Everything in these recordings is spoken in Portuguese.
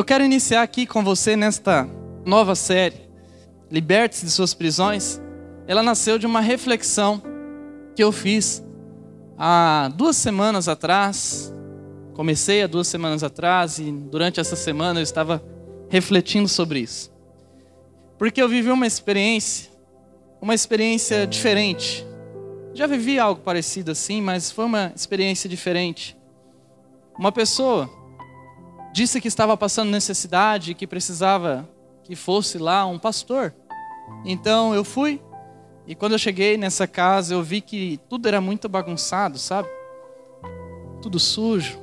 Eu quero iniciar aqui com você nesta nova série, Liberte-se de suas prisões. Ela nasceu de uma reflexão que eu fiz há duas semanas atrás. Comecei há duas semanas atrás e durante essa semana eu estava refletindo sobre isso. Porque eu vivi uma experiência, uma experiência diferente. Já vivi algo parecido assim, mas foi uma experiência diferente. Uma pessoa disse que estava passando necessidade, que precisava que fosse lá um pastor. Então eu fui, e quando eu cheguei nessa casa, eu vi que tudo era muito bagunçado, sabe? Tudo sujo,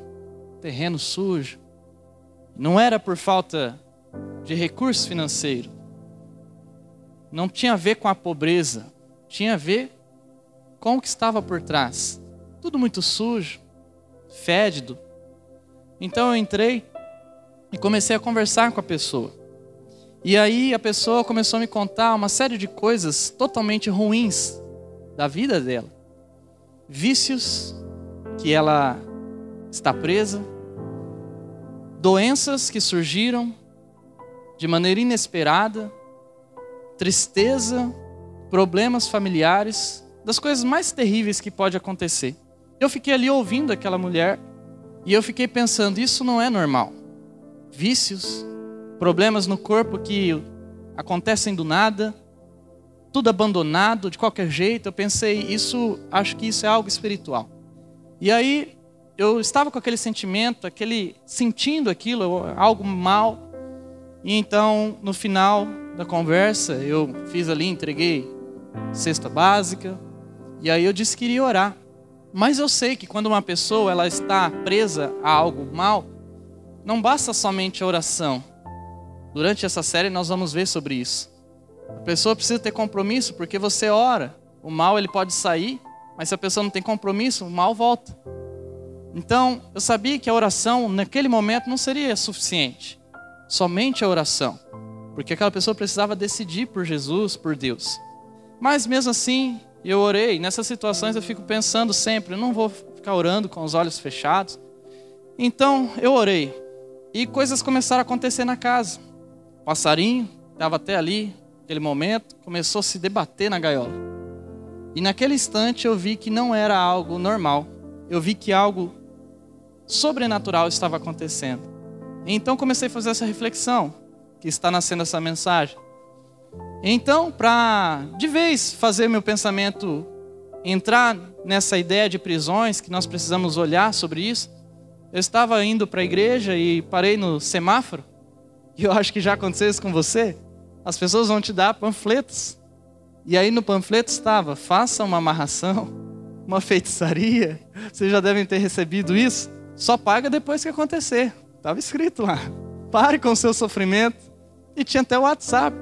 terreno sujo. Não era por falta de recurso financeiro. Não tinha a ver com a pobreza, tinha a ver com o que estava por trás. Tudo muito sujo, fédido. Então eu entrei e comecei a conversar com a pessoa. E aí a pessoa começou a me contar uma série de coisas totalmente ruins da vida dela. Vícios que ela está presa, doenças que surgiram de maneira inesperada, tristeza, problemas familiares, das coisas mais terríveis que pode acontecer. Eu fiquei ali ouvindo aquela mulher e eu fiquei pensando, isso não é normal. Vícios, problemas no corpo que acontecem do nada, tudo abandonado de qualquer jeito. Eu pensei, isso, acho que isso é algo espiritual. E aí eu estava com aquele sentimento, aquele sentindo aquilo, algo mal. E então, no final da conversa, eu fiz ali, entreguei cesta básica, e aí eu disse que iria orar. Mas eu sei que quando uma pessoa ela está presa a algo mal, não basta somente a oração. Durante essa série nós vamos ver sobre isso. A pessoa precisa ter compromisso porque você ora. O mal ele pode sair, mas se a pessoa não tem compromisso, o mal volta. Então, eu sabia que a oração naquele momento não seria suficiente. Somente a oração. Porque aquela pessoa precisava decidir por Jesus, por Deus. Mas mesmo assim, eu orei. Nessas situações eu fico pensando sempre, eu não vou ficar orando com os olhos fechados. Então eu orei. E coisas começaram a acontecer na casa. O passarinho estava até ali, naquele momento, começou a se debater na gaiola. E naquele instante eu vi que não era algo normal. Eu vi que algo sobrenatural estava acontecendo. Então comecei a fazer essa reflexão, que está nascendo essa mensagem. Então, para de vez fazer meu pensamento entrar nessa ideia de prisões, que nós precisamos olhar sobre isso, eu estava indo para a igreja e parei no semáforo, e eu acho que já aconteceu isso com você. As pessoas vão te dar panfletos. E aí no panfleto estava: faça uma amarração, uma feitiçaria. Vocês já devem ter recebido isso. Só paga depois que acontecer. Estava escrito lá. Pare com o seu sofrimento. E tinha até o WhatsApp.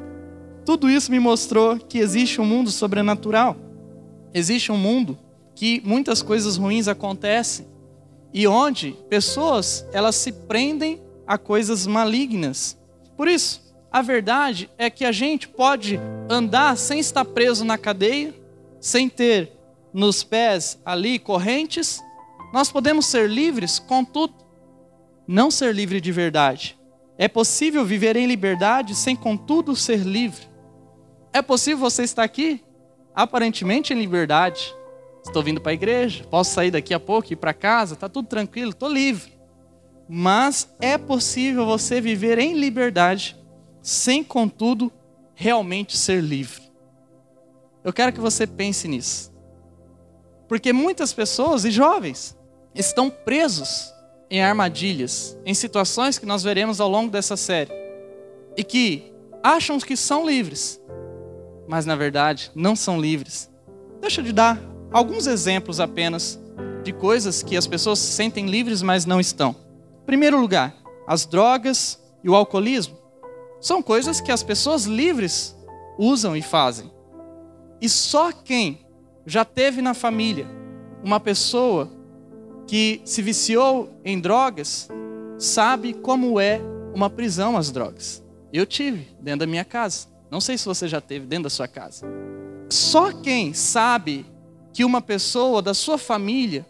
Tudo isso me mostrou que existe um mundo sobrenatural. Existe um mundo que muitas coisas ruins acontecem e onde pessoas elas se prendem a coisas malignas. Por isso, a verdade é que a gente pode andar sem estar preso na cadeia, sem ter nos pés ali correntes. Nós podemos ser livres, contudo, não ser livre de verdade. É possível viver em liberdade sem, contudo, ser livre. É possível você estar aqui, aparentemente em liberdade. Estou vindo para a igreja, posso sair daqui a pouco e ir para casa, está tudo tranquilo, estou livre. Mas é possível você viver em liberdade, sem, contudo, realmente ser livre. Eu quero que você pense nisso. Porque muitas pessoas e jovens estão presos em armadilhas, em situações que nós veremos ao longo dessa série, e que acham que são livres, mas na verdade não são livres. Deixa te dar alguns exemplos apenas de coisas que as pessoas se sentem livres, mas não estão. Em primeiro lugar, as drogas e o alcoolismo são coisas que as pessoas livres usam e fazem. E só quem já teve na família uma pessoa que se viciou em drogas sabe como é uma prisão às drogas. Eu tive dentro da minha casa. Não sei se você já teve dentro da sua casa. Só quem sabe que uma pessoa da sua família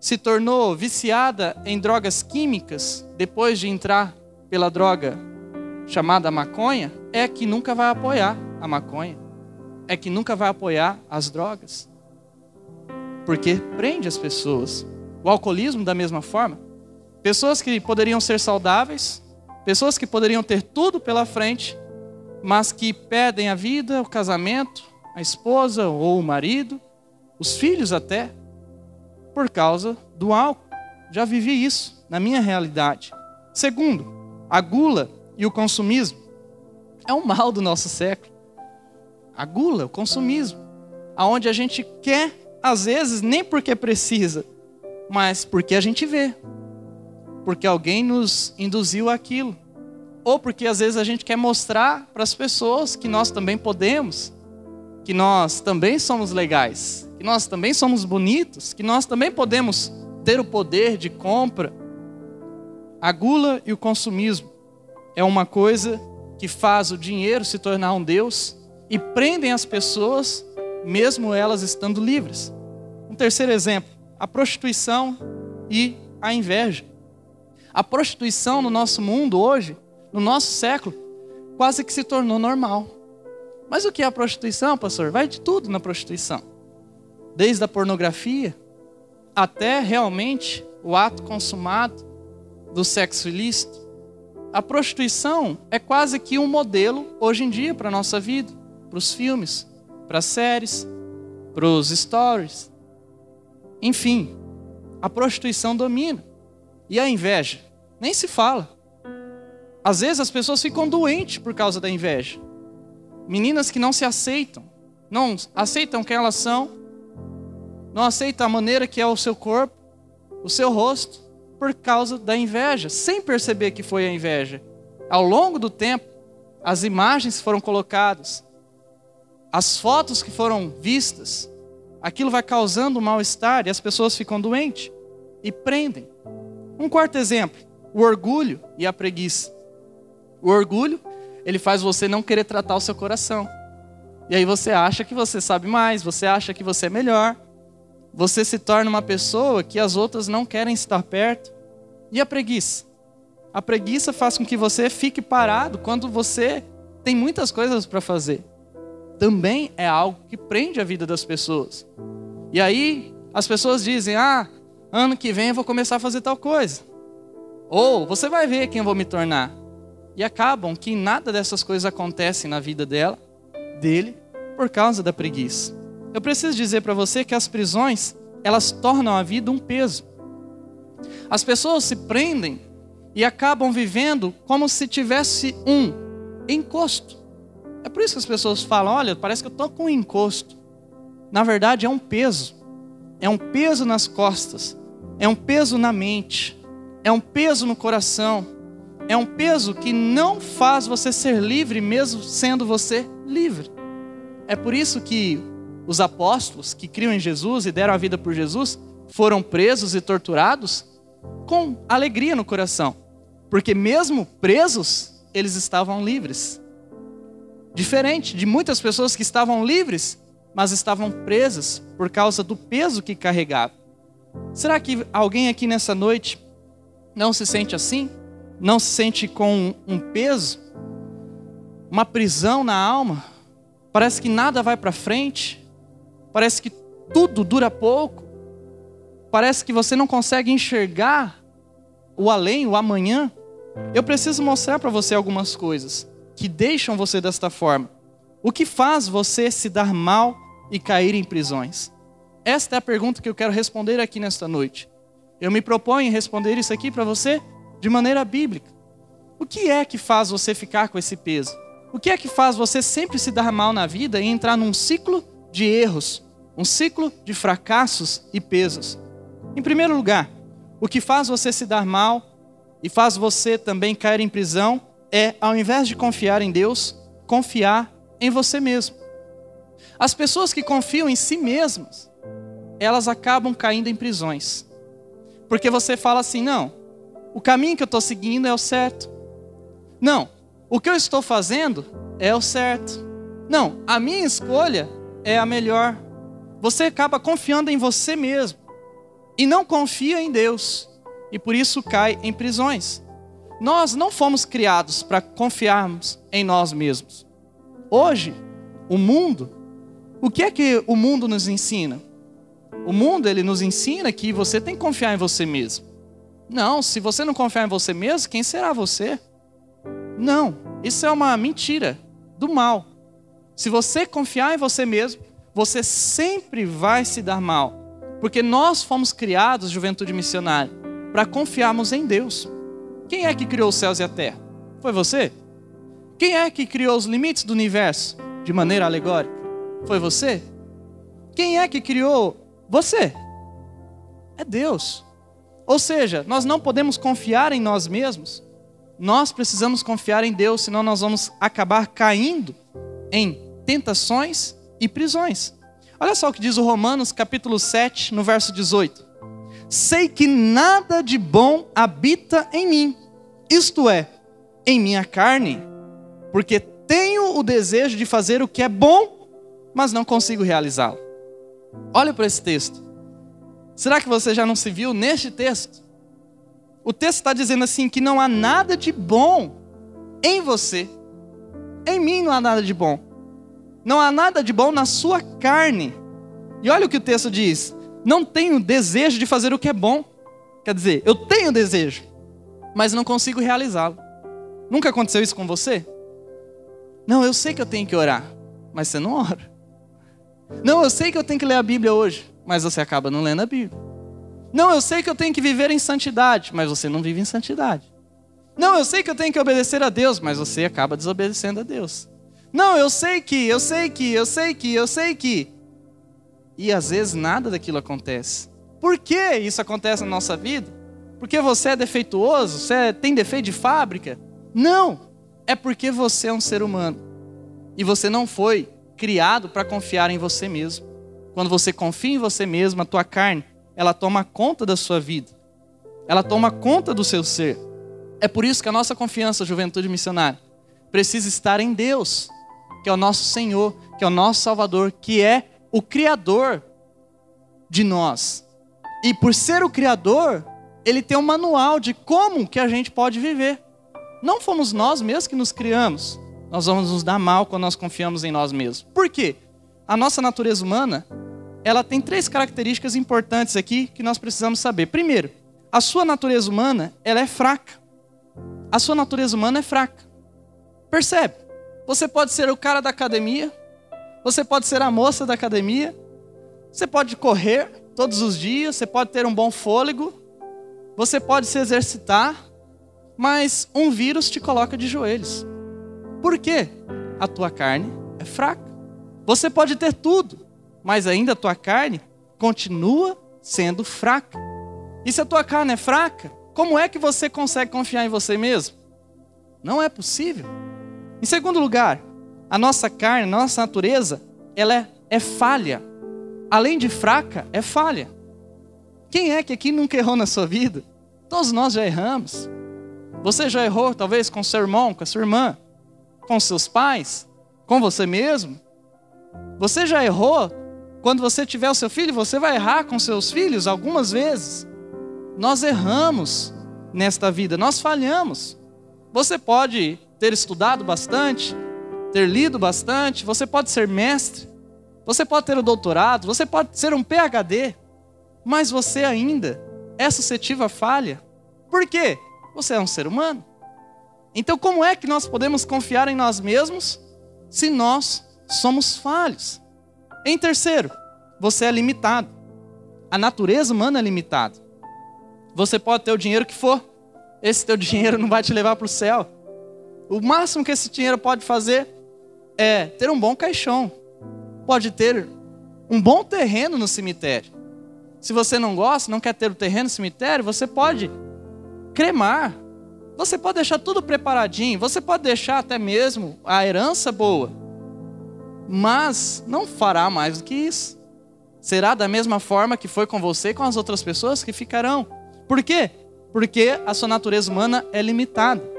se tornou viciada em drogas químicas depois de entrar pela droga chamada maconha é que nunca vai apoiar a maconha, é que nunca vai apoiar as drogas, porque prende as pessoas. O alcoolismo, da mesma forma, pessoas que poderiam ser saudáveis, pessoas que poderiam ter tudo pela frente, mas que perdem a vida, o casamento, a esposa ou o marido, os filhos até, por causa do álcool. Já vivi isso na minha realidade. Segundo, a gula e o consumismo é um mal do nosso século. A gula, o consumismo, aonde a gente quer, às vezes, nem porque precisa, mas porque a gente vê. Porque alguém nos induziu aquilo. Ou porque às vezes a gente quer mostrar para as pessoas que nós também podemos, que nós também somos legais, que nós também somos bonitos, que nós também podemos ter o poder de compra. A gula e o consumismo é uma coisa que faz o dinheiro se tornar um Deus e prendem as pessoas, mesmo elas estando livres. Um terceiro exemplo: a prostituição e a inveja. A prostituição no nosso mundo hoje, no nosso século, quase que se tornou normal. Mas o que é a prostituição, pastor? Vai de tudo na prostituição. Desde a pornografia até realmente o ato consumado do sexo ilícito. A prostituição é quase que um modelo hoje em dia para a nossa vida, para os filmes, para as séries, para os stories. Enfim, a prostituição domina. E a inveja? Nem se fala. Às vezes as pessoas ficam doentes por causa da inveja. Meninas que não se aceitam, não aceitam quem elas são, não aceita a maneira que é o seu corpo, o seu rosto, por causa da inveja, sem perceber que foi a inveja. Ao longo do tempo, as imagens foram colocadas, as fotos que foram vistas, aquilo vai causando mal-estar e as pessoas ficam doentes e prendem. Um quarto exemplo, o orgulho e a preguiça. O orgulho, ele faz você não querer tratar o seu coração. E aí você acha que você sabe mais, você acha que você é melhor, você se torna uma pessoa que as outras não querem estar perto. E a preguiça? A preguiça faz com que você fique parado quando você tem muitas coisas para fazer. Também é algo que prende a vida das pessoas. E aí as pessoas dizem: "Ah, ano que vem eu vou começar a fazer tal coisa". Ou você vai ver quem eu vou me tornar. E acabam que nada dessas coisas acontecem na vida dela, dele, por causa da preguiça. Eu preciso dizer para você que as prisões, elas tornam a vida um peso. As pessoas se prendem e acabam vivendo como se tivesse um encosto. É por isso que as pessoas falam: olha, parece que eu estou com um encosto. Na verdade, é um peso. É um peso nas costas. É um peso na mente. É um peso no coração. É um peso que não faz você ser livre, mesmo sendo você livre. É por isso que os apóstolos que criam em Jesus e deram a vida por Jesus foram presos e torturados com alegria no coração, porque mesmo presos, eles estavam livres. Diferente de muitas pessoas que estavam livres, mas estavam presas por causa do peso que carregavam. Será que alguém aqui nessa noite não se sente assim? Não se sente com um peso? Uma prisão na alma? Parece que nada vai para frente? Parece que tudo dura pouco. Parece que você não consegue enxergar o além, o amanhã. Eu preciso mostrar para você algumas coisas que deixam você desta forma. O que faz você se dar mal e cair em prisões? Esta é a pergunta que eu quero responder aqui nesta noite. Eu me proponho responder isso aqui para você de maneira bíblica. O que é que faz você ficar com esse peso? O que é que faz você sempre se dar mal na vida e entrar num ciclo de erros, um ciclo de fracassos e pesos. Em primeiro lugar, o que faz você se dar mal e faz você também cair em prisão é, ao invés de confiar em Deus, confiar em você mesmo. As pessoas que confiam em si mesmas, elas acabam caindo em prisões. Porque você fala assim: não, o caminho que eu estou seguindo é o certo. Não, o que eu estou fazendo é o certo. Não, a minha escolha é a melhor. Você acaba confiando em você mesmo e não confia em Deus, e por isso cai em prisões. nós não fomos criados para confiarmos em nós mesmos. Hoje, o mundo, o que é que o mundo nos ensina? O mundo ele nos ensina que você tem que confiar em você mesmo. Não, se você não confiar em você mesmo, quem será você? Não, isso é uma mentira do mal. Se você confiar em você mesmo, você sempre vai se dar mal. Porque nós fomos criados, juventude missionária, para confiarmos em Deus. Quem é que criou os céus e a terra? Foi você? Quem é que criou os limites do universo de maneira alegórica? Foi você? Quem é que criou você? É Deus. Ou seja, nós não podemos confiar em nós mesmos, nós precisamos confiar em Deus, senão nós vamos acabar caindo em tentações e prisões. Olha só o que diz o Romanos capítulo 7, no verso 18. Sei que nada de bom habita em mim, isto é, em minha carne, porque tenho o desejo de fazer o que é bom, mas não consigo realizá-lo. Olha para esse texto. Será que você já não se viu neste texto? O texto está dizendo assim: que não há nada de bom em você. Em mim não há nada de bom. Não há nada de bom na sua carne. E olha o que o texto diz: não tenho desejo de fazer o que é bom. Quer dizer, eu tenho desejo, mas não consigo realizá-lo. Nunca aconteceu isso com você? Não, eu sei que eu tenho que orar, mas você não ora. Não, eu sei que eu tenho que ler a Bíblia hoje, mas você acaba não lendo a Bíblia. Não, eu sei que eu tenho que viver em santidade, mas você não vive em santidade. Não, eu sei que eu tenho que obedecer a Deus, mas você acaba desobedecendo a Deus. Não, eu sei que, eu sei que, eu sei que, eu sei que. E às vezes nada daquilo acontece. Por que isso acontece na nossa vida? Porque você é defeituoso? Você é, tem defeito de fábrica? Não! É porque você é um ser humano. E você não foi criado para confiar em você mesmo. Quando você confia em você mesmo, a tua carne, ela toma conta da sua vida. Ela toma conta do seu ser. É por isso que a nossa confiança, juventude missionária, precisa estar em Deus, que é o nosso Senhor, que é o nosso Salvador, que é o Criador de nós. E por ser o Criador, ele tem um manual de como que a gente pode viver. Não fomos nós mesmos que nos criamos nós vamos nos dar mal quando nós confiamos em nós mesmos. Por quê? A nossa natureza humana, ela tem três características importantes aqui que nós precisamos saber. Primeiro, a sua natureza humana, ela é fraca. A sua natureza humana é fraca. Percebe? Você pode ser o cara da academia, você pode ser a moça da academia, você pode correr todos os dias, você pode ter um bom fôlego, você pode se exercitar, mas um vírus te coloca de joelhos. Por quê? A tua carne é fraca. Você pode ter tudo, mas ainda a tua carne continua sendo fraca. E se a tua carne é fraca, como é que você consegue confiar em você mesmo? Não é possível. Em segundo lugar, a nossa carne, a nossa natureza, ela é, é falha. Além de fraca, é falha. Quem é que aqui nunca errou na sua vida? Todos nós já erramos. Você já errou, talvez, com seu irmão, com a sua irmã com seus pais, com você mesmo. Você já errou? Quando você tiver o seu filho, você vai errar com seus filhos algumas vezes. Nós erramos nesta vida, nós falhamos. Você pode ter estudado bastante, ter lido bastante, você pode ser mestre, você pode ter o um doutorado, você pode ser um PhD, mas você ainda é suscetível à falha. Por quê? Você é um ser humano. Então, como é que nós podemos confiar em nós mesmos se nós somos falhos? Em terceiro, você é limitado. A natureza humana é limitada. Você pode ter o dinheiro que for, esse teu dinheiro não vai te levar para o céu. O máximo que esse dinheiro pode fazer é ter um bom caixão, pode ter um bom terreno no cemitério. Se você não gosta, não quer ter o terreno no cemitério, você pode cremar, você pode deixar tudo preparadinho, você pode deixar até mesmo a herança boa, mas não fará mais do que isso. Será da mesma forma que foi com você e com as outras pessoas que ficarão. Por quê? Porque a sua natureza humana é limitada.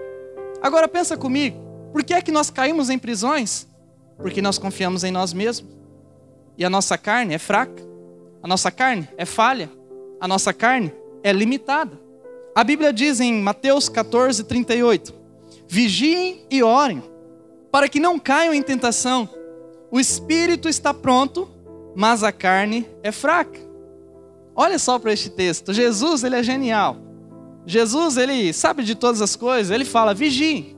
Agora pensa comigo, por que é que nós caímos em prisões? Porque nós confiamos em nós mesmos. E a nossa carne é fraca, a nossa carne é falha, a nossa carne é limitada. A Bíblia diz em Mateus 14, 38: Vigiem e orem, para que não caiam em tentação. O espírito está pronto, mas a carne é fraca. Olha só para este texto. Jesus, ele é genial. Jesus, ele sabe de todas as coisas. Ele fala: vigiem,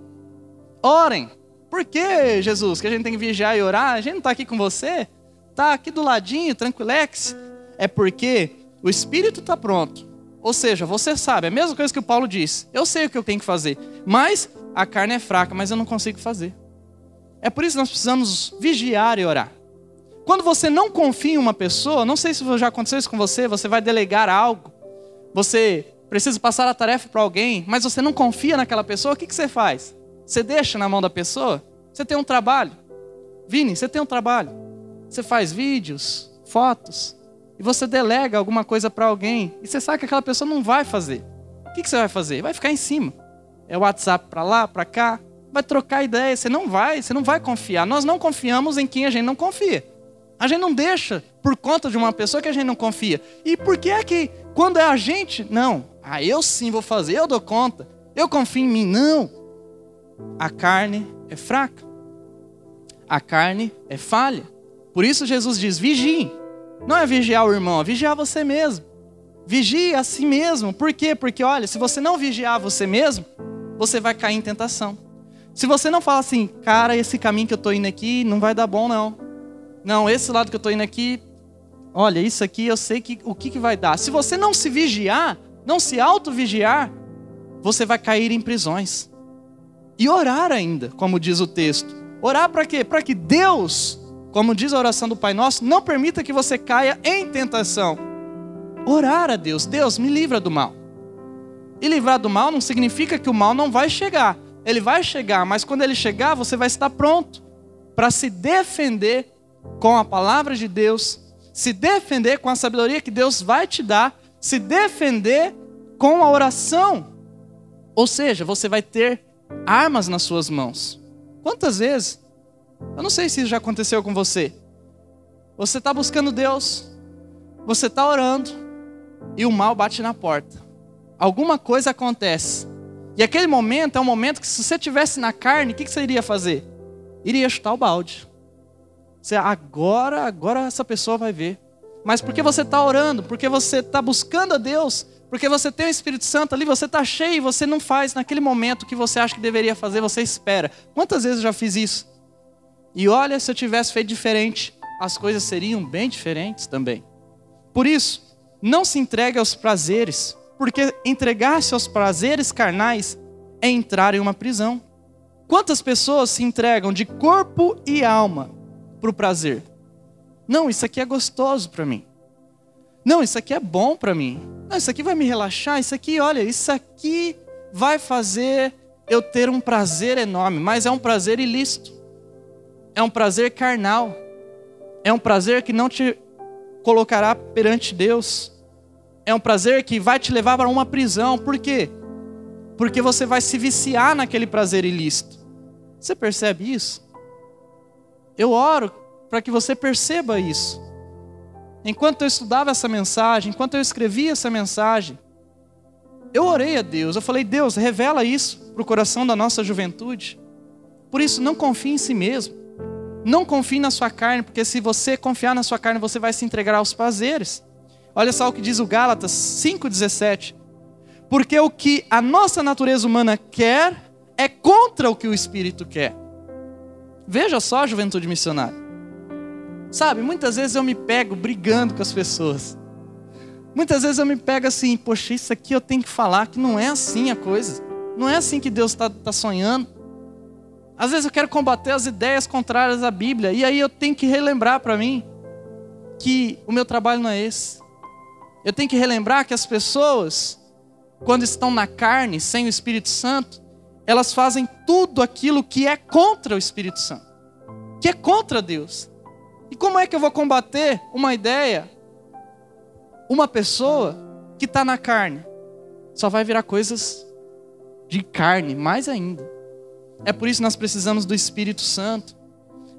orem. Por que, Jesus, que a gente tem que vigiar e orar? A gente não está aqui com você? Está aqui do ladinho, tranquilex. É porque o espírito está pronto. Ou seja, você sabe, é a mesma coisa que o Paulo disse. Eu sei o que eu tenho que fazer, mas a carne é fraca, mas eu não consigo fazer. É por isso que nós precisamos vigiar e orar. Quando você não confia em uma pessoa, não sei se já aconteceu isso com você, você vai delegar algo, você precisa passar a tarefa para alguém, mas você não confia naquela pessoa, o que, que você faz? Você deixa na mão da pessoa? Você tem um trabalho. Vini, você tem um trabalho. Você faz vídeos, fotos, e você delega alguma coisa para alguém, e você sabe que aquela pessoa não vai fazer. O que, que você vai fazer? Vai ficar em cima. É o WhatsApp para lá, para cá, vai trocar ideia. Você não vai, você não vai confiar. Nós não confiamos em quem a gente não confia. A gente não deixa por conta de uma pessoa que a gente não confia. E por que é que quando é a gente, não, ah, eu sim vou fazer, eu dou conta, eu confio em mim. Não. A carne é fraca. A carne é falha. Por isso Jesus diz: vigie. Não é vigiar o irmão, é vigiar você mesmo. Vigie a si mesmo. Por quê? Porque olha, se você não vigiar você mesmo, você vai cair em tentação. Se você não fala assim, cara, esse caminho que eu estou indo aqui não vai dar bom, não. Não, esse lado que eu estou indo aqui, olha, isso aqui eu sei que, o que, que vai dar. Se você não se vigiar, não se auto-vigiar, você vai cair em prisões. E orar ainda, como diz o texto. Orar para quê? Para que Deus, como diz a oração do Pai Nosso, não permita que você caia em tentação. Orar a Deus, Deus me livra do mal. E livrar do mal não significa que o mal não vai chegar, ele vai chegar, mas quando ele chegar, você vai estar pronto para se defender com a palavra de Deus, se defender com a sabedoria que Deus vai te dar, se defender com a oração. Ou seja, você vai ter armas nas suas mãos. Quantas vezes? Eu não sei se isso já aconteceu com você. Você está buscando Deus, você está orando e o mal bate na porta. Alguma coisa acontece e aquele momento é um momento que se você tivesse na carne, o que, você iria fazer? Iria chutar o balde. Você, agora, agora essa pessoa vai ver. Mas porque você está orando, porque você está buscando a Deus, porque você tem o Espírito Santo ali, você está cheio e você não faz naquele momento que você acha que deveria fazer, você espera. Quantas vezes eu já fiz isso? E olha, se eu tivesse feito diferente, as coisas seriam bem diferentes também. Por isso, não se entregue aos prazeres, porque entregar-se aos prazeres carnais é entrar em uma prisão. Quantas pessoas se entregam de corpo e alma para o prazer? Não, isso aqui é gostoso para mim. Não, isso aqui é bom para mim. Não, isso aqui vai me relaxar. Isso aqui, olha, isso aqui vai fazer eu ter um prazer enorme, mas é um prazer ilícito. É um prazer carnal. É um prazer que não te colocará perante Deus é um prazer que vai te levar para uma prisão. Por quê? Porque você vai se viciar naquele prazer ilícito. Você percebe isso? Eu oro para que você perceba isso. Enquanto eu estudava essa mensagem, enquanto eu escrevia essa mensagem, eu orei a Deus. Eu falei, Deus, revela isso para o coração da nossa juventude. Por isso, não confie em si mesmo. Não confie na sua carne, porque se você confiar na sua carne, você vai se entregar aos prazeres. Olha só o que diz o Gálatas 5,17. Porque o que a nossa natureza humana quer é contra o que o Espírito quer. Veja só, juventude missionária. Sabe, muitas vezes eu me pego brigando com as pessoas. Muitas vezes eu me pego assim, poxa, isso aqui eu tenho que falar, que não é assim a coisa. Não é assim que Deus está tá sonhando. Às vezes eu quero combater as ideias contrárias à Bíblia, e aí eu tenho que relembrar para mim que o meu trabalho não é esse. Eu tenho que relembrar que as pessoas, quando estão na carne, sem o Espírito Santo, elas fazem tudo aquilo que é contra o Espírito Santo, que é contra Deus. E como é que eu vou combater uma ideia, uma pessoa que está na carne? Só vai virar coisas de carne, mais ainda. É por isso que nós precisamos do Espírito Santo.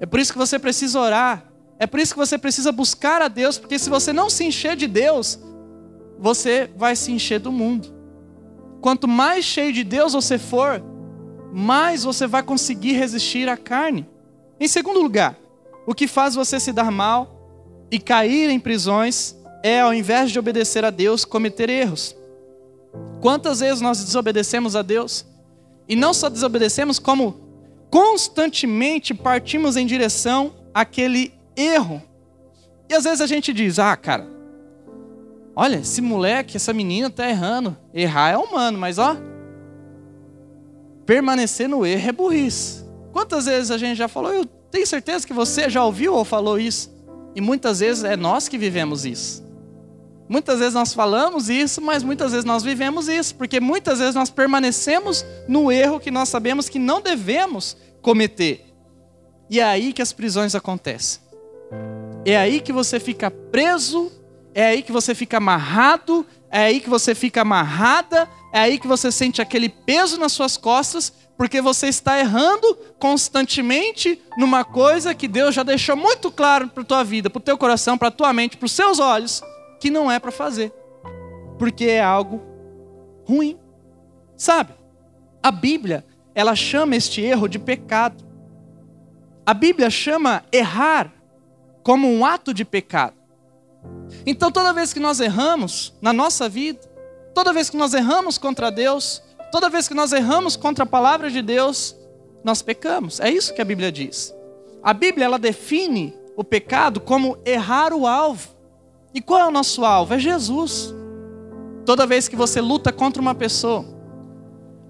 É por isso que você precisa orar. É por isso que você precisa buscar a Deus, porque se você não se encher de Deus, você vai se encher do mundo. quanto mais cheio de Deus você for, mais você vai conseguir resistir à carne. Em segundo lugar, o que faz você se dar mal e cair em prisões é, ao invés de obedecer a Deus, cometer erros. Quantas vezes nós desobedecemos a Deus? E não só desobedecemos, como constantemente partimos em direção àquele erro. E às vezes a gente diz: ah, cara, olha, esse moleque, essa menina está errando. Errar é humano, mas ó, permanecer no erro é burrice. Quantas vezes a gente já falou, eu tenho certeza que você já ouviu ou falou isso. E muitas vezes é nós que vivemos isso. Muitas vezes nós falamos isso, mas muitas vezes nós vivemos isso, porque muitas vezes nós permanecemos no erro que nós sabemos que não devemos cometer. E é aí que as prisões acontecem. É aí que você fica preso, é aí que você fica amarrado, é aí que você fica amarrada, é aí que você sente aquele peso nas suas costas, porque você está errando constantemente numa coisa que Deus já deixou muito claro para a tua vida, para o teu coração, para a tua mente, para os seus olhos, que não é para fazer. Porque é algo ruim. Sabe? A Bíblia, ela chama este erro de pecado. A Bíblia chama errar como um ato de pecado. Então, toda vez que nós erramos na nossa vida, toda vez que nós erramos contra Deus, toda vez que nós erramos contra a palavra de Deus, nós pecamos. É isso que a Bíblia diz. A Bíblia ela define o pecado como errar o alvo. E qual é o nosso alvo? É Jesus. Toda vez que você luta contra uma pessoa,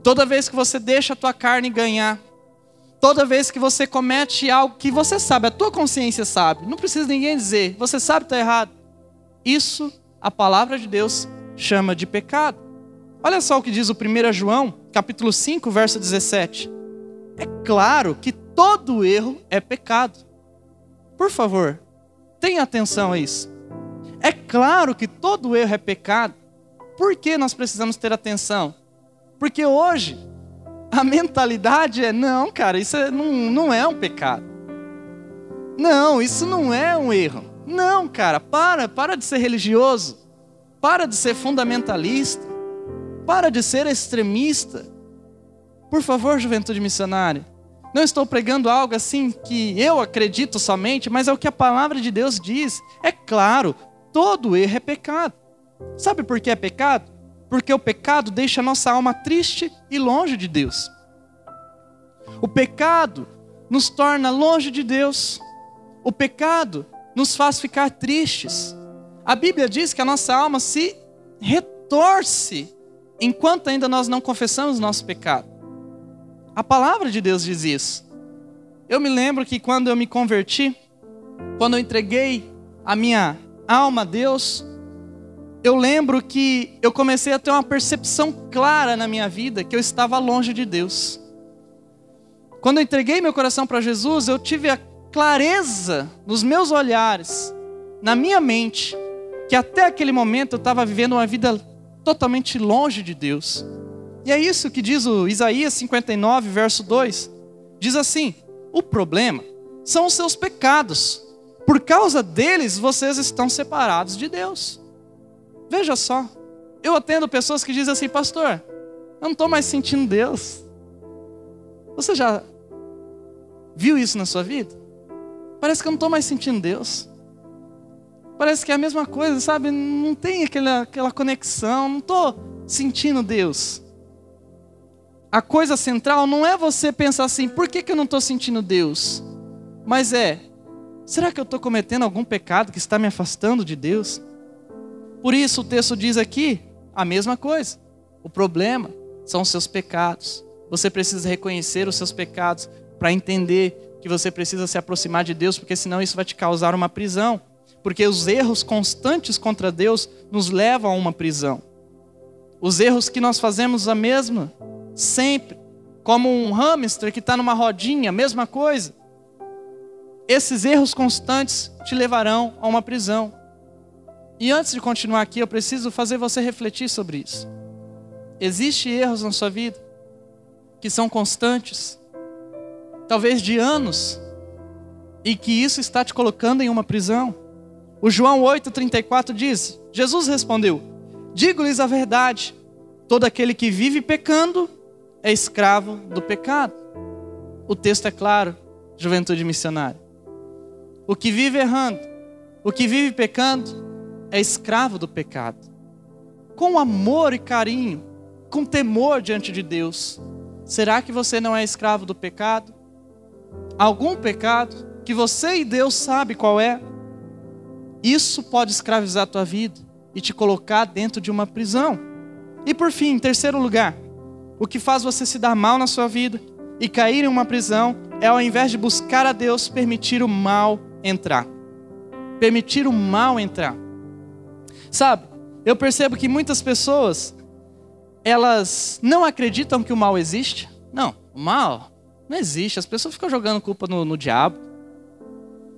toda vez que você deixa a tua carne ganhar, toda vez que você comete algo que você sabe, a tua consciência sabe, não precisa ninguém dizer, você sabe que está errado. Isso a palavra de Deus chama de pecado. Olha só o que diz o 1 João, capítulo 5, verso 17. É claro que todo erro é pecado. Por favor, tenha atenção a isso. É claro que todo erro é pecado. Por que nós precisamos ter atenção? Porque hoje a mentalidade é: não, cara, isso é, não, não é um pecado. Não, isso não é um erro. Não, cara, para, para de ser religioso. Para de ser fundamentalista. Para de ser extremista. Por favor, juventude missionária. Não estou pregando algo assim que eu acredito somente, mas é o que a palavra de Deus diz. É claro, Todo erro é pecado. Sabe por que é pecado? Porque o pecado deixa a nossa alma triste e longe de Deus. O pecado nos torna longe de Deus. O pecado nos faz ficar tristes. A Bíblia diz que a nossa alma se retorce enquanto ainda nós não confessamos nosso pecado. A palavra de Deus diz isso. Eu me lembro que quando eu me converti, quando eu entreguei a minha alma a Deus, eu lembro que eu comecei a ter uma percepção clara na minha vida que eu estava longe de Deus. Quando eu entreguei meu coração para Jesus, eu tive a clareza nos meus olhares, na minha mente, que até aquele momento eu estava vivendo uma vida totalmente longe de Deus. E é isso que diz o Isaías 59, verso 2. Diz assim: O problema são os seus pecados por causa deles, vocês estão separados de Deus. Veja só, eu atendo pessoas que dizem assim, pastor, eu não estou mais sentindo Deus. Você já viu isso na sua vida? Parece que eu não estou mais sentindo Deus. Parece que é a mesma coisa, sabe? Não tem aquela, aquela conexão, não estou sentindo Deus. A coisa central não é você pensar assim, por que, que eu não estou sentindo Deus? Mas é, Será que eu estou cometendo algum pecado que está me afastando de Deus? Por isso o texto diz aqui a mesma coisa. O problema são os seus pecados. Você precisa reconhecer os seus pecados para entender que você precisa se aproximar de Deus, porque senão isso vai te causar uma prisão. Porque os erros constantes contra Deus nos levam a uma prisão. Os erros que nós fazemos a mesma, sempre. Como um hamster que está numa rodinha, mesma coisa esses erros constantes te levarão a uma prisão. E antes de continuar aqui, eu preciso fazer você refletir sobre isso. Existem erros na sua vida que são constantes, talvez de anos, e que isso está te colocando em uma prisão. O João 8,34 diz: Jesus respondeu: Digo-lhes a verdade, Todo aquele que vive pecando é escravo do pecado. O texto é claro, juventude missionária. O que vive errando, o que vive pecando, é escravo do pecado. Com amor e carinho, com temor diante de Deus, será que você não é escravo do pecado? Algum pecado que você e Deus sabe qual é? Isso pode escravizar a tua vida e te colocar dentro de uma prisão. E por fim, em terceiro lugar, o que faz você se dar mal na sua vida e cair em uma prisão é ao invés de buscar a Deus, permitir o mal entrar. Permitir o mal entrar. Sabe, eu percebo que muitas pessoas, elas não acreditam que o mal existe. Não, o mal não existe. As pessoas ficam jogando culpa no, no diabo.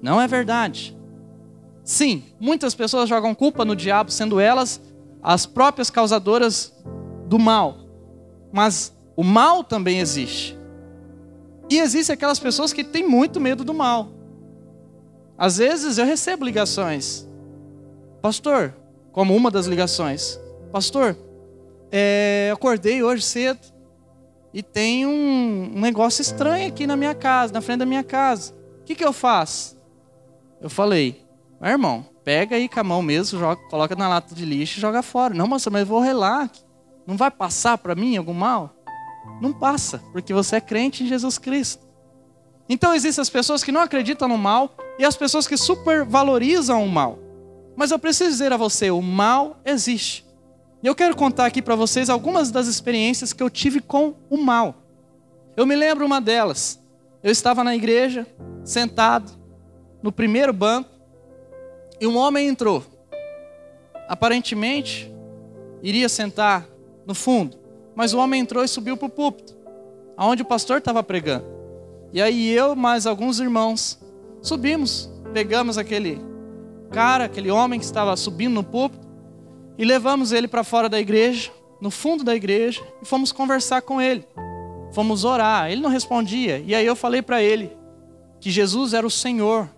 Não é verdade. Sim, muitas pessoas jogam culpa no diabo, sendo elas as próprias causadoras do mal. Mas o mal também existe. E existem aquelas pessoas que têm muito medo do mal. Às vezes eu recebo ligações. Pastor, como uma das ligações. Pastor, é, acordei hoje cedo e tem um, um, negócio estranho aqui na minha casa, na frente da minha casa. O que, que eu faço? Eu falei, irmão, Pega aí com a mão mesmo, joga, coloca na lata de lixo e joga fora. Não, moça, mas eu vou relar. Não vai passar para mim algum mal? Não passa, porque você é crente em Jesus Cristo. Então existem as pessoas que não acreditam no mal e as pessoas que supervalorizam o mal. Mas eu preciso dizer a você, o mal existe. E eu quero contar aqui para vocês algumas das experiências que eu tive com o mal. Eu me lembro uma delas. Eu estava na igreja, sentado no primeiro banco, e um homem entrou. Aparentemente, iria sentar no fundo, mas o homem entrou e subiu para o púlpito, aonde o pastor estava pregando. E aí eu, mais alguns irmãos, subimos, pegamos aquele cara, aquele homem que estava subindo no púlpito, e levamos ele para fora da igreja, no fundo da igreja, e fomos conversar com ele. Fomos orar. Ele não respondia. E aí eu falei para ele que Jesus era o Senhor,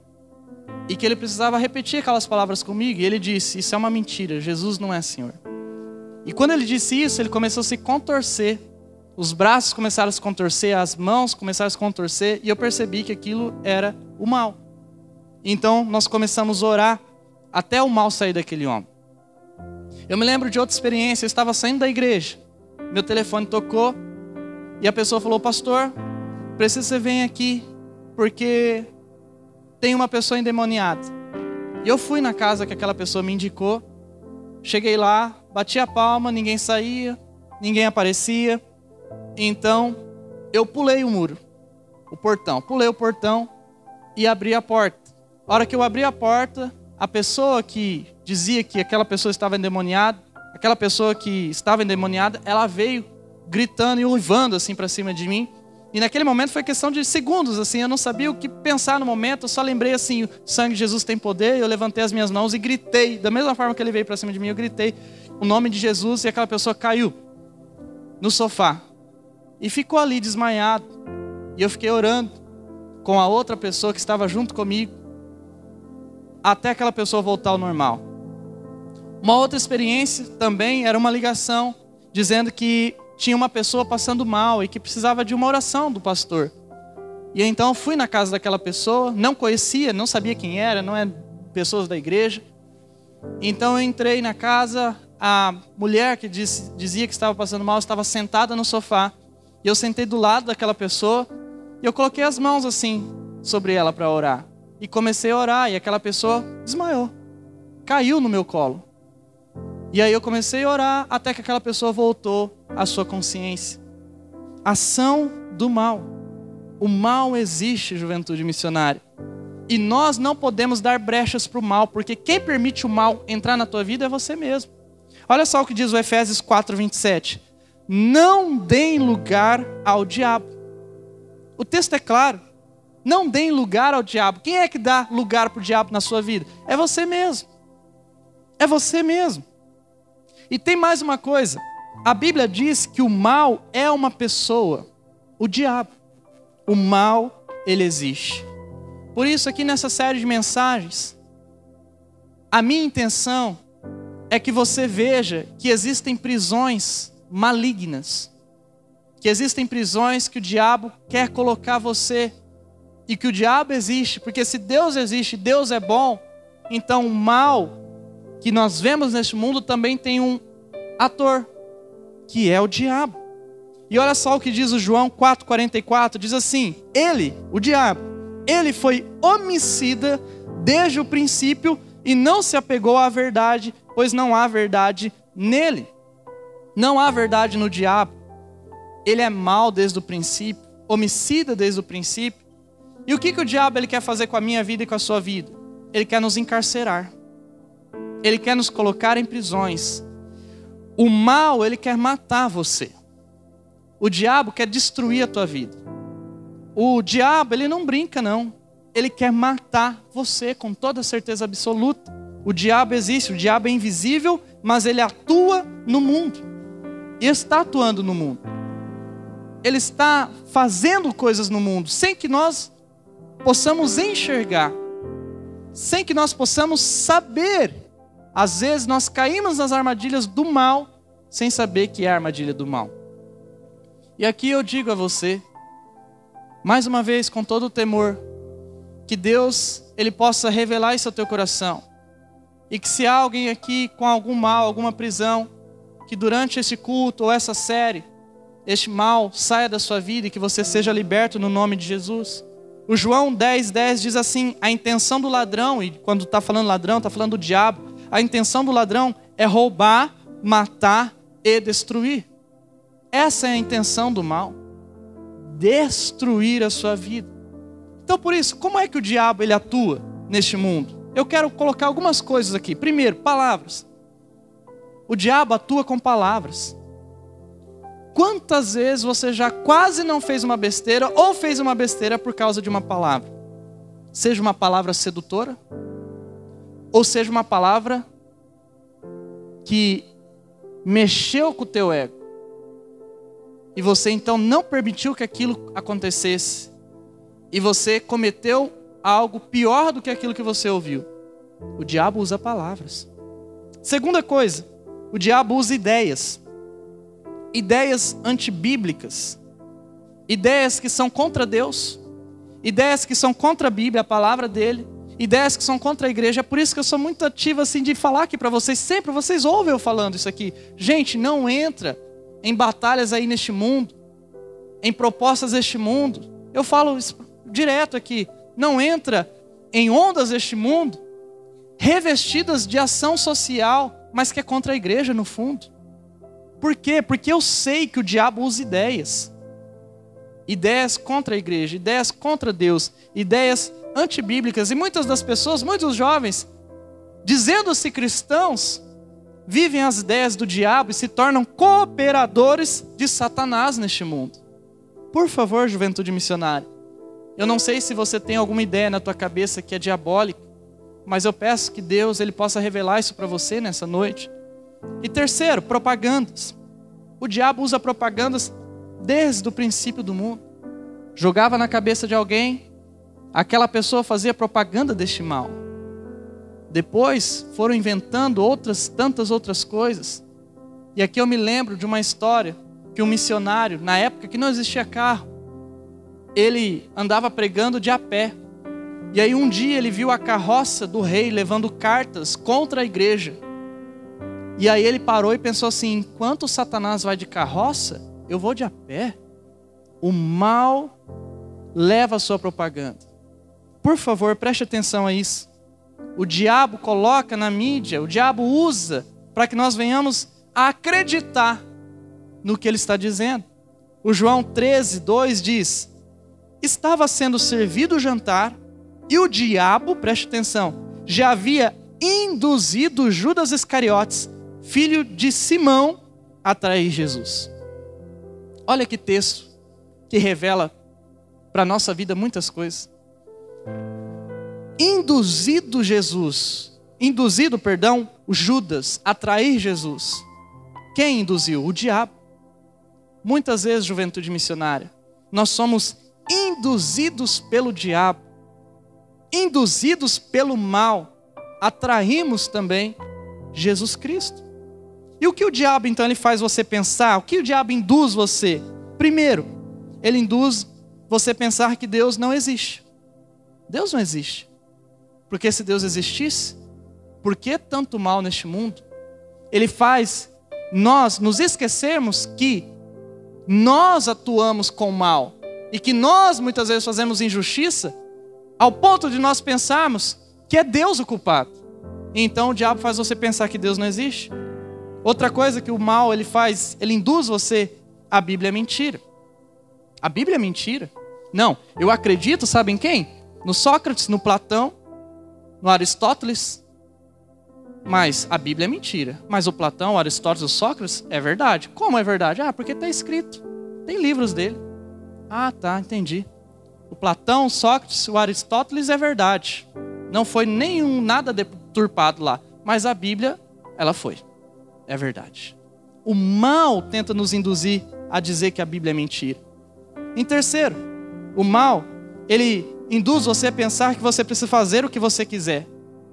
e que ele precisava repetir aquelas palavras comigo, e ele disse: Isso é uma mentira, Jesus não é Senhor. E quando ele disse isso, ele começou a se contorcer, os braços começaram a se contorcer, as mãos começaram a se contorcer, e eu percebi que aquilo era o mal. Então nós começamos a orar até o mal sair daquele homem. Eu me lembro de outra experiência, eu estava saindo da igreja, meu telefone tocou, e a pessoa falou: Pastor, preciso que você venha aqui, porque tem uma pessoa endemoniada. E eu fui na casa que aquela pessoa me indicou. Cheguei lá, bati a palma, ninguém saía, ninguém aparecia. Então, eu pulei o muro, o portão. Pulei o portão e abri a porta. A hora que eu abri a porta, a pessoa que dizia que aquela pessoa estava endemoniada, aquela pessoa que estava endemoniada, ela veio gritando e uivando assim para cima de mim. E naquele momento foi questão de segundos, assim, eu não sabia o que pensar no momento, eu só lembrei assim, o sangue de Jesus tem poder, eu levantei as minhas mãos e gritei, da mesma forma que ele veio para cima de mim, eu gritei o nome de Jesus e aquela pessoa caiu no sofá e ficou ali desmaiado. E eu fiquei orando com a outra pessoa que estava junto comigo até aquela pessoa voltar ao normal. Uma outra experiência também era uma ligação dizendo que tinha uma pessoa passando mal e que precisava de uma oração do pastor. E então fui na casa daquela pessoa, não conhecia, não sabia quem era, não é pessoas da igreja. Então eu entrei na casa, a mulher que disse, dizia que estava passando mal estava sentada no sofá. E eu sentei do lado daquela pessoa e eu coloquei as mãos assim sobre ela para orar. E comecei a orar e aquela pessoa desmaiou. Caiu no meu colo. E aí eu comecei a orar até que aquela pessoa voltou à sua consciência. Ação do mal. O mal existe, juventude missionária. E nós não podemos dar brechas para o mal, porque quem permite o mal entrar na tua vida é você mesmo. Olha só o que diz o Efésios 4, 27. Não deem lugar ao diabo. O texto é claro. Não deem lugar ao diabo. Quem é que dá lugar para o diabo na sua vida? É você mesmo. É você mesmo. E tem mais uma coisa. A Bíblia diz que o mal é uma pessoa, o diabo. O mal, ele existe. Por isso, aqui nessa série de mensagens, a minha intenção é que você veja que existem prisões malignas. Que existem prisões que o diabo quer colocar você e que o diabo existe, porque se Deus existe, Deus é bom, então o mal que nós vemos neste mundo também tem um ator, que é o diabo. E olha só o que diz o João 4,44: diz assim: Ele, o diabo, ele foi homicida desde o princípio e não se apegou à verdade, pois não há verdade nele. Não há verdade no diabo. Ele é mau desde o princípio, homicida desde o princípio. E o que, que o diabo ele quer fazer com a minha vida e com a sua vida? Ele quer nos encarcerar. Ele quer nos colocar em prisões. O mal, ele quer matar você. O diabo quer destruir a tua vida. O diabo, ele não brinca, não. Ele quer matar você com toda certeza absoluta. O diabo existe, o diabo é invisível, mas ele atua no mundo. E está atuando no mundo. Ele está fazendo coisas no mundo sem que nós possamos enxergar, sem que nós possamos saber. Às vezes nós caímos nas armadilhas do mal sem saber que é a armadilha do mal. E aqui eu digo a você, mais uma vez, com todo o temor, que Deus ele possa revelar isso ao teu coração. E que se há alguém aqui com algum mal, alguma prisão, que durante esse culto ou essa série, este mal saia da sua vida e que você seja liberto no nome de Jesus. O João 10, 10 diz assim: a intenção do ladrão, e quando está falando ladrão, está falando do diabo, a intenção do ladrão é roubar, matar e destruir. Essa é a intenção do mal. Destruir a sua vida. Então, por isso, como é que o diabo ele atua neste mundo? Eu quero colocar algumas coisas aqui. Primeiro, palavras. O diabo atua com palavras. Quantas vezes você já quase não fez uma besteira ou fez uma besteira por causa de uma palavra? Seja uma palavra sedutora, ou seja uma palavra que mexeu com o teu ego. E você então não permitiu que aquilo acontecesse. E você cometeu algo pior do que aquilo que você ouviu. O diabo usa palavras. Segunda coisa, o diabo usa ideias. Ideias antibíblicas. Ideias que são contra Deus. Ideias que são contra a Bíblia, a palavra dele. Ideias que são contra a igreja. É por isso que eu sou muito ativo assim de falar aqui para vocês. Sempre vocês ouvem eu falando isso aqui. Gente, não entra em batalhas aí neste mundo, em propostas deste mundo. Eu falo direto aqui, não entra em ondas deste mundo, revestidas de ação social, mas que é contra a igreja no fundo. Por quê? Porque eu sei que o diabo usa ideias. Ideias contra a igreja, ideias contra Deus, ideias antibíblicas. E muitas das pessoas, muitos jovens, dizendo-se cristãos, vivem as ideias do diabo e se tornam cooperadores de Satanás neste mundo. Por favor, juventude missionária. Eu não sei se você tem alguma ideia na tua cabeça que é diabólica, mas eu peço que Deus ele possa revelar isso para você nessa noite. E terceiro, propagandas. O diabo usa propagandas desde o princípio do mundo. Jogava na cabeça de alguém, aquela pessoa fazia propaganda deste mal. Depois foram inventando outras tantas outras coisas. E aqui eu me lembro de uma história que um missionário, na época que não existia carro, ele andava pregando de a pé. E aí um dia ele viu a carroça do rei levando cartas contra a igreja. E aí ele parou e pensou assim: enquanto Satanás vai de carroça, eu vou de a pé. O mal leva a sua propaganda. Por favor, preste atenção a isso o diabo coloca na mídia, o diabo usa para que nós venhamos a acreditar no que ele está dizendo. O João 13, 2 diz: Estava sendo servido o jantar e o diabo, preste atenção, já havia induzido Judas Iscariotes, filho de Simão, a trair Jesus. Olha que texto que revela para a nossa vida muitas coisas induzido Jesus, induzido, perdão, Judas a trair Jesus. Quem induziu? O diabo. Muitas vezes, juventude missionária, nós somos induzidos pelo diabo, induzidos pelo mal, atraímos também Jesus Cristo. E o que o diabo então ele faz você pensar? O que o diabo induz você? Primeiro, ele induz você pensar que Deus não existe. Deus não existe. Porque se Deus existisse, por que tanto mal neste mundo? Ele faz nós nos esquecermos que nós atuamos com mal e que nós muitas vezes fazemos injustiça, ao ponto de nós pensarmos que é Deus o culpado. Então o diabo faz você pensar que Deus não existe. Outra coisa que o mal ele faz, ele induz você, a Bíblia é mentira. A Bíblia é mentira? Não, eu acredito, sabem quem? No Sócrates, no Platão, no Aristóteles. Mas a Bíblia é mentira. Mas o Platão, o Aristóteles, o Sócrates é verdade. Como é verdade? Ah, porque está escrito. Tem livros dele. Ah, tá, entendi. O Platão, o Sócrates, o Aristóteles é verdade. Não foi nenhum nada deturpado lá, mas a Bíblia, ela foi. É verdade. O mal tenta nos induzir a dizer que a Bíblia é mentira. Em terceiro, o mal, ele induz você a pensar que você precisa fazer o que você quiser.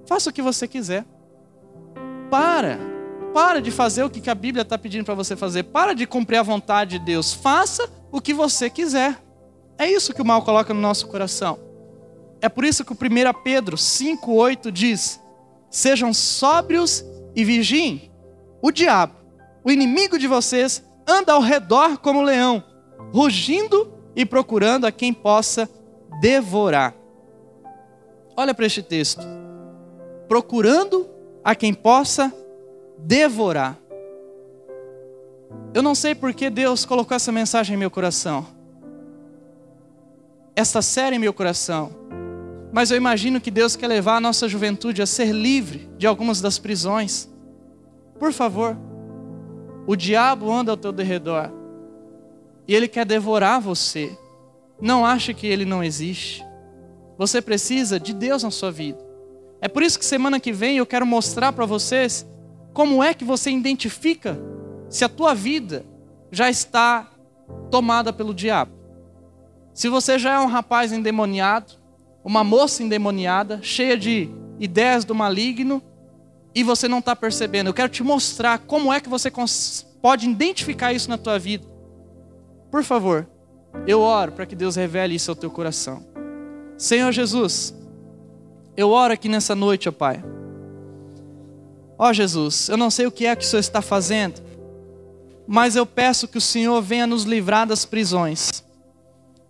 Faça o que você quiser. Para. Para de fazer o que a Bíblia está pedindo para você fazer. Para de cumprir a vontade de Deus. Faça o que você quiser. É isso que o mal coloca no nosso coração. É por isso que o 1 Pedro 5,8 diz: Sejam sóbrios e vigiem. O diabo, o inimigo de vocês, anda ao redor como um leão, rugindo e procurando a quem possa devorar. Olha para este texto. Procurando a quem possa devorar. Eu não sei por que Deus colocou essa mensagem em meu coração. Esta série em meu coração. Mas eu imagino que Deus quer levar a nossa juventude a ser livre de algumas das prisões. Por favor, o diabo anda ao teu derredor e ele quer devorar você. Não ache que ele não existe. Você precisa de Deus na sua vida. É por isso que semana que vem eu quero mostrar para vocês como é que você identifica se a tua vida já está tomada pelo diabo. Se você já é um rapaz endemoniado, uma moça endemoniada, cheia de ideias do maligno, e você não está percebendo, eu quero te mostrar como é que você pode identificar isso na tua vida. Por favor, eu oro para que Deus revele isso ao teu coração. Senhor Jesus, eu oro aqui nessa noite, ó Pai. Ó Jesus, eu não sei o que é que o Senhor está fazendo, mas eu peço que o Senhor venha nos livrar das prisões,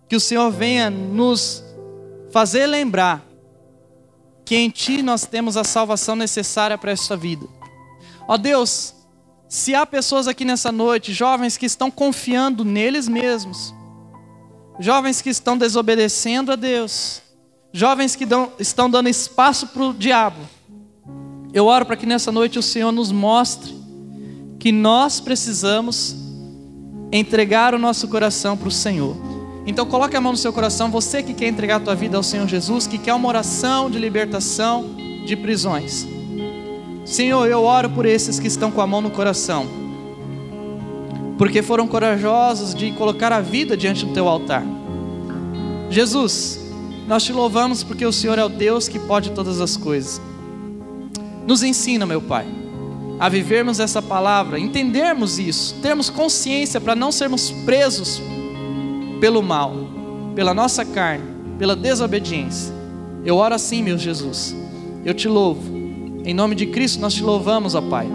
que o Senhor venha nos fazer lembrar que em Ti nós temos a salvação necessária para esta vida. Ó Deus, se há pessoas aqui nessa noite, jovens que estão confiando neles mesmos, jovens que estão desobedecendo a Deus, jovens que dão, estão dando espaço para o diabo, eu oro para que nessa noite o Senhor nos mostre que nós precisamos entregar o nosso coração para o Senhor. Então coloque a mão no seu coração, você que quer entregar a tua vida ao Senhor Jesus, que quer uma oração de libertação de prisões. Senhor, eu oro por esses que estão com a mão no coração, porque foram corajosos de colocar a vida diante do teu altar. Jesus, nós te louvamos porque o Senhor é o Deus que pode todas as coisas. Nos ensina, meu Pai, a vivermos essa palavra, entendermos isso, termos consciência para não sermos presos pelo mal, pela nossa carne, pela desobediência. Eu oro assim, meu Jesus. Eu te louvo. Em nome de Cristo nós te louvamos, ó Pai.